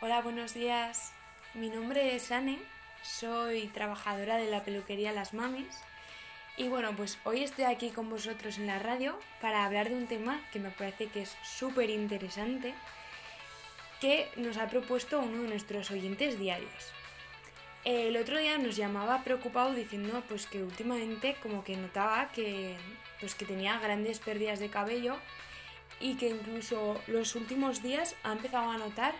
Hola, buenos días. Mi nombre es Anne, soy trabajadora de la peluquería Las Mamis y bueno, pues hoy estoy aquí con vosotros en la radio para hablar de un tema que me parece que es súper interesante que nos ha propuesto uno de nuestros oyentes diarios. El otro día nos llamaba preocupado diciendo pues que últimamente como que notaba que pues que tenía grandes pérdidas de cabello y que incluso los últimos días ha empezado a notar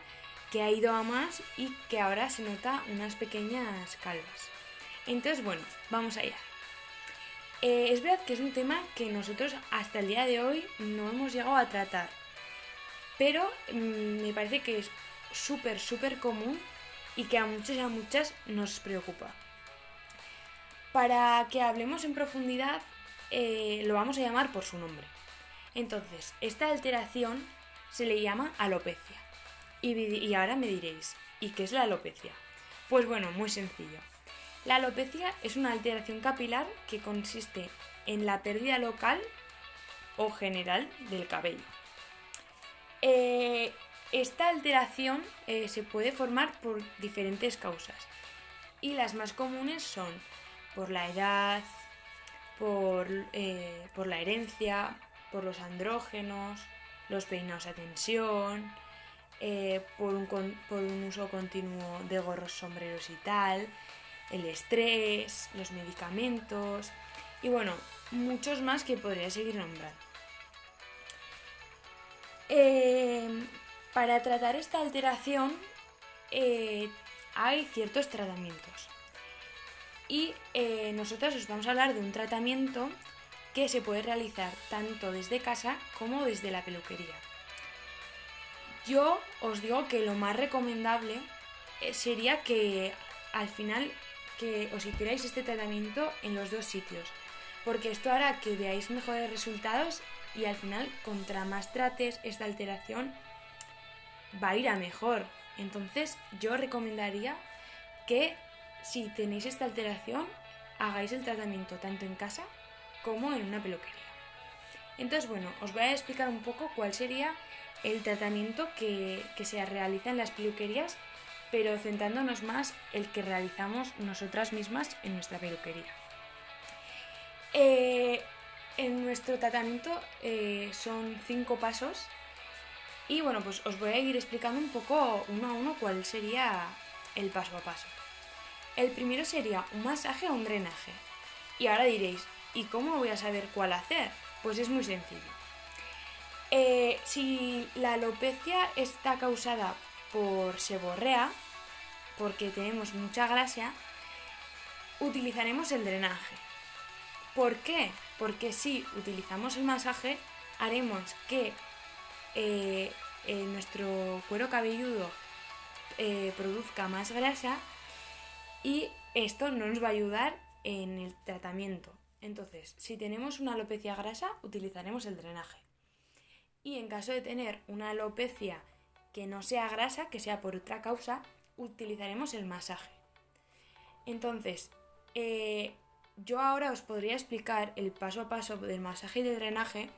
que ha ido a más y que ahora se nota unas pequeñas calvas. Entonces, bueno, vamos allá. Eh, es verdad que es un tema que nosotros hasta el día de hoy no hemos llegado a tratar, pero mm, me parece que es súper, súper común y que a muchos y a muchas nos preocupa. Para que hablemos en profundidad, eh, lo vamos a llamar por su nombre. Entonces, esta alteración se le llama alopecia. Y, ahora me diréis, ¿y qué es la alopecia? Pues bueno, muy sencillo. La alopecia es una alteración capilar que consiste en la pérdida local o general del cabello. Eh, esta alteración eh, se puede formar por diferentes causas y las más comunes son por la edad, por, eh, por la herencia, por los andrógenos, los peinados a tensión, eh, por, un, uso continuo de gorros, sombreros y tal, el estrés, los medicamentos y bueno, muchos más que podría seguir nombrando. Eh, para tratar esta alteración eh, hay ciertos tratamientos y nosotros os vamos a hablar de un tratamiento que se puede realizar tanto desde casa como desde la peluquería. Yo os digo que lo más recomendable eh, sería que al final que os hicierais este tratamiento en los dos sitios, porque esto hará que veáis mejores resultados y al final contra más trates esta alteración va a ir a mejor. Entonces yo recomendaría que si tenéis esta alteración hagáis el tratamiento tanto en casa como en una peluquería. Entonces bueno, os voy a explicar un poco cuál sería el tratamiento que, se realiza en las peluquerías, pero centrándonos más el que realizamos nosotras mismas en nuestra peluquería. Eh, en nuestro tratamiento eh, son cinco pasos y bueno, pues os voy a ir explicando un poco uno a uno cuál sería el paso a paso. El primero sería un masaje o un drenaje. Y ahora diréis, ¿y cómo voy a saber cuál hacer? Pues es muy sencillo. Eh, si la alopecia está causada por seborrea, porque tenemos mucha grasa, utilizaremos el drenaje. ¿Por qué? Porque si utilizamos el masaje, haremos que eh, nuestro cuero cabelludo eh, produzca más grasa y esto no nos va a ayudar en el tratamiento. Entonces, si tenemos una alopecia grasa, utilizaremos el drenaje. Y en caso de tener una alopecia que no sea grasa, que sea por otra causa, utilizaremos el masaje. Entonces, eh, yo ahora os podría explicar el paso a paso del masaje y del drenaje,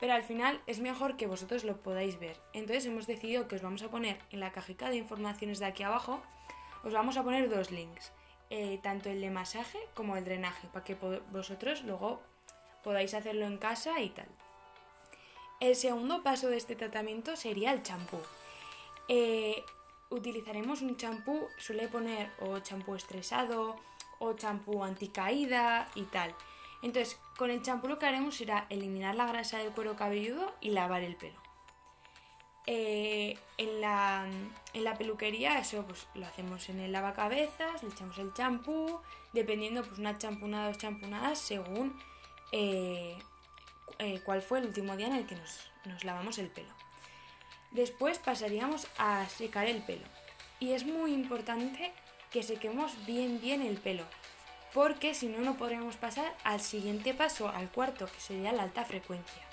pero al final es mejor que vosotros lo podáis ver. Entonces hemos decidido que os vamos a poner en la cajita de informaciones de aquí abajo, os vamos a poner dos links, eh, tanto el de masaje como el drenaje, para que vosotros luego podáis hacerlo en casa y tal. El segundo paso de este tratamiento sería el champú. Eh, utilizaremos un champú, suele poner o champú estresado o champú anticaída y tal. Entonces, con el champú lo que haremos será eliminar la grasa del cuero cabelludo y lavar el pelo. Eh, en, la, peluquería eso pues lo hacemos en el lavacabezas, le echamos el champú, dependiendo pues una champunada dos champunadas según eh, eh, cuál fue el último día en el que nos, lavamos el pelo. Después pasaríamos a secar el pelo. Y es muy importante que sequemos bien bien el pelo, porque si no no podríamos pasar al siguiente paso, al cuarto, que sería la alta frecuencia.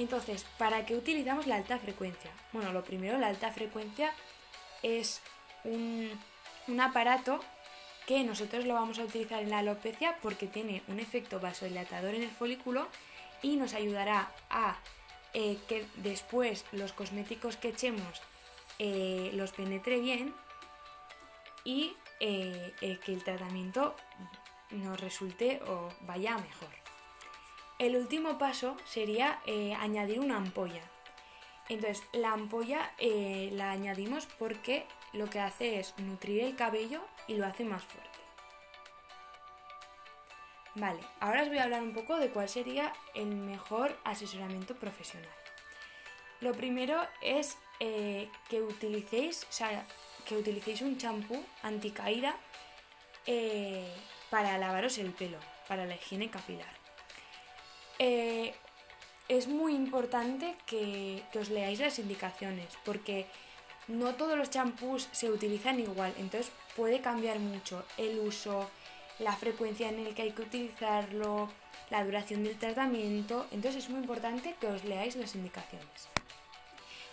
Entonces, ¿para qué utilizamos la alta frecuencia? Bueno, lo primero, la alta frecuencia es un, aparato que nosotros lo vamos a utilizar en la alopecia porque tiene un efecto vasodilatador en el folículo y nos ayudará a eh, que después los cosméticos que echemos eh, los penetre bien y eh, que el tratamiento nos resulte o vaya mejor. El último paso sería eh, añadir una ampolla. Entonces, la ampolla la añadimos porque lo que hace es nutrir el cabello y lo hace más fuerte. Vale, ahora os voy a hablar un poco de cuál sería el mejor asesoramiento profesional. Lo primero es eh, que utilicéis, que utilicéis un champú anticaída eh, para lavaros el pelo, para la higiene capilar. Eh, es muy importante que, os leáis las indicaciones, porque no todos los champús se utilizan igual, entonces puede cambiar mucho el uso, la frecuencia en el que hay que utilizarlo, la duración del tratamiento, entonces es muy importante que os leáis las indicaciones.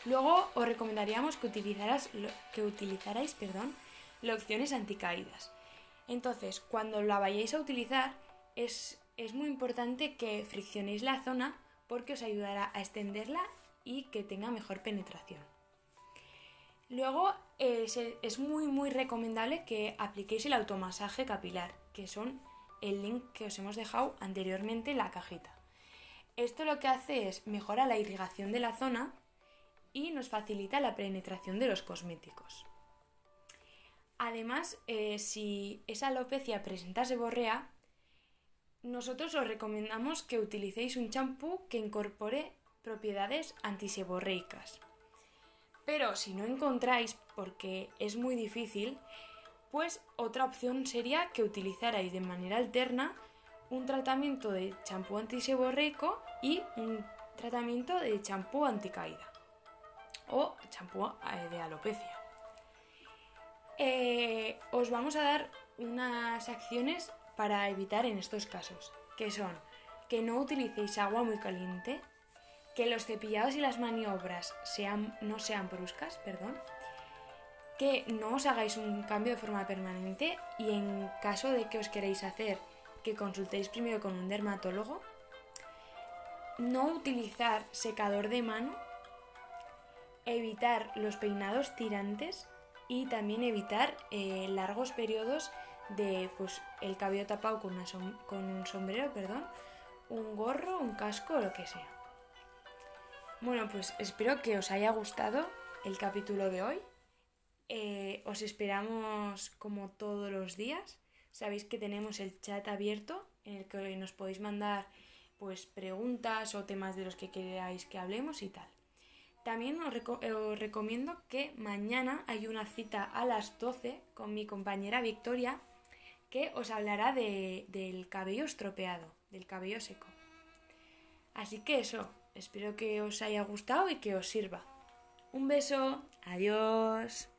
Luego os recomendaríamos que, utilizaras, que utilizarais perdón, lociones anticaídas. Entonces, cuando la vayáis a utilizar, es, es muy importante que friccionéis la zona porque os ayudará a extenderla y que tenga mejor penetración. Luego es, muy muy recomendable que apliquéis el automasaje capilar, que son el link que os hemos dejado anteriormente en la cajita. Esto lo que hace es mejora la irrigación de la zona y nos facilita la penetración de los cosméticos. Además, eh, si esa alopecia presenta seborrea, nosotros os recomendamos que utilicéis un champú que incorpore propiedades antiseborreicas. Pero si no encontráis, porque es muy difícil, pues otra opción sería que utilizarais de manera alterna un tratamiento de champú antiseborreico y un tratamiento de champú anticaída o champú eh, de alopecia. Eh, os vamos a dar unas acciones para evitar en estos casos, que son que no utilicéis agua muy caliente, que los cepillados y las maniobras sean, no sean bruscas, perdón, que no os hagáis un cambio de forma permanente y en caso de que os queréis hacer, que consultéis primero con un dermatólogo, no utilizar secador de mano, evitar los peinados tirantes y también evitar eh, largos periodos de pues, el cabello tapado con, con un sombrero, perdón, un gorro, un casco o lo que sea. Bueno, pues espero que os haya gustado el capítulo de hoy. Eh, os esperamos como todos los días. Sabéis que tenemos el chat abierto en el que nos podéis mandar pues preguntas o temas de los que queráis que hablemos y tal. También os, recomiendo que mañana hay una cita a las 12 con mi compañera Victoria que os hablará del cabello estropeado, del cabello seco. Así que eso, Espero que os haya gustado y que os sirva. Un beso, adiós.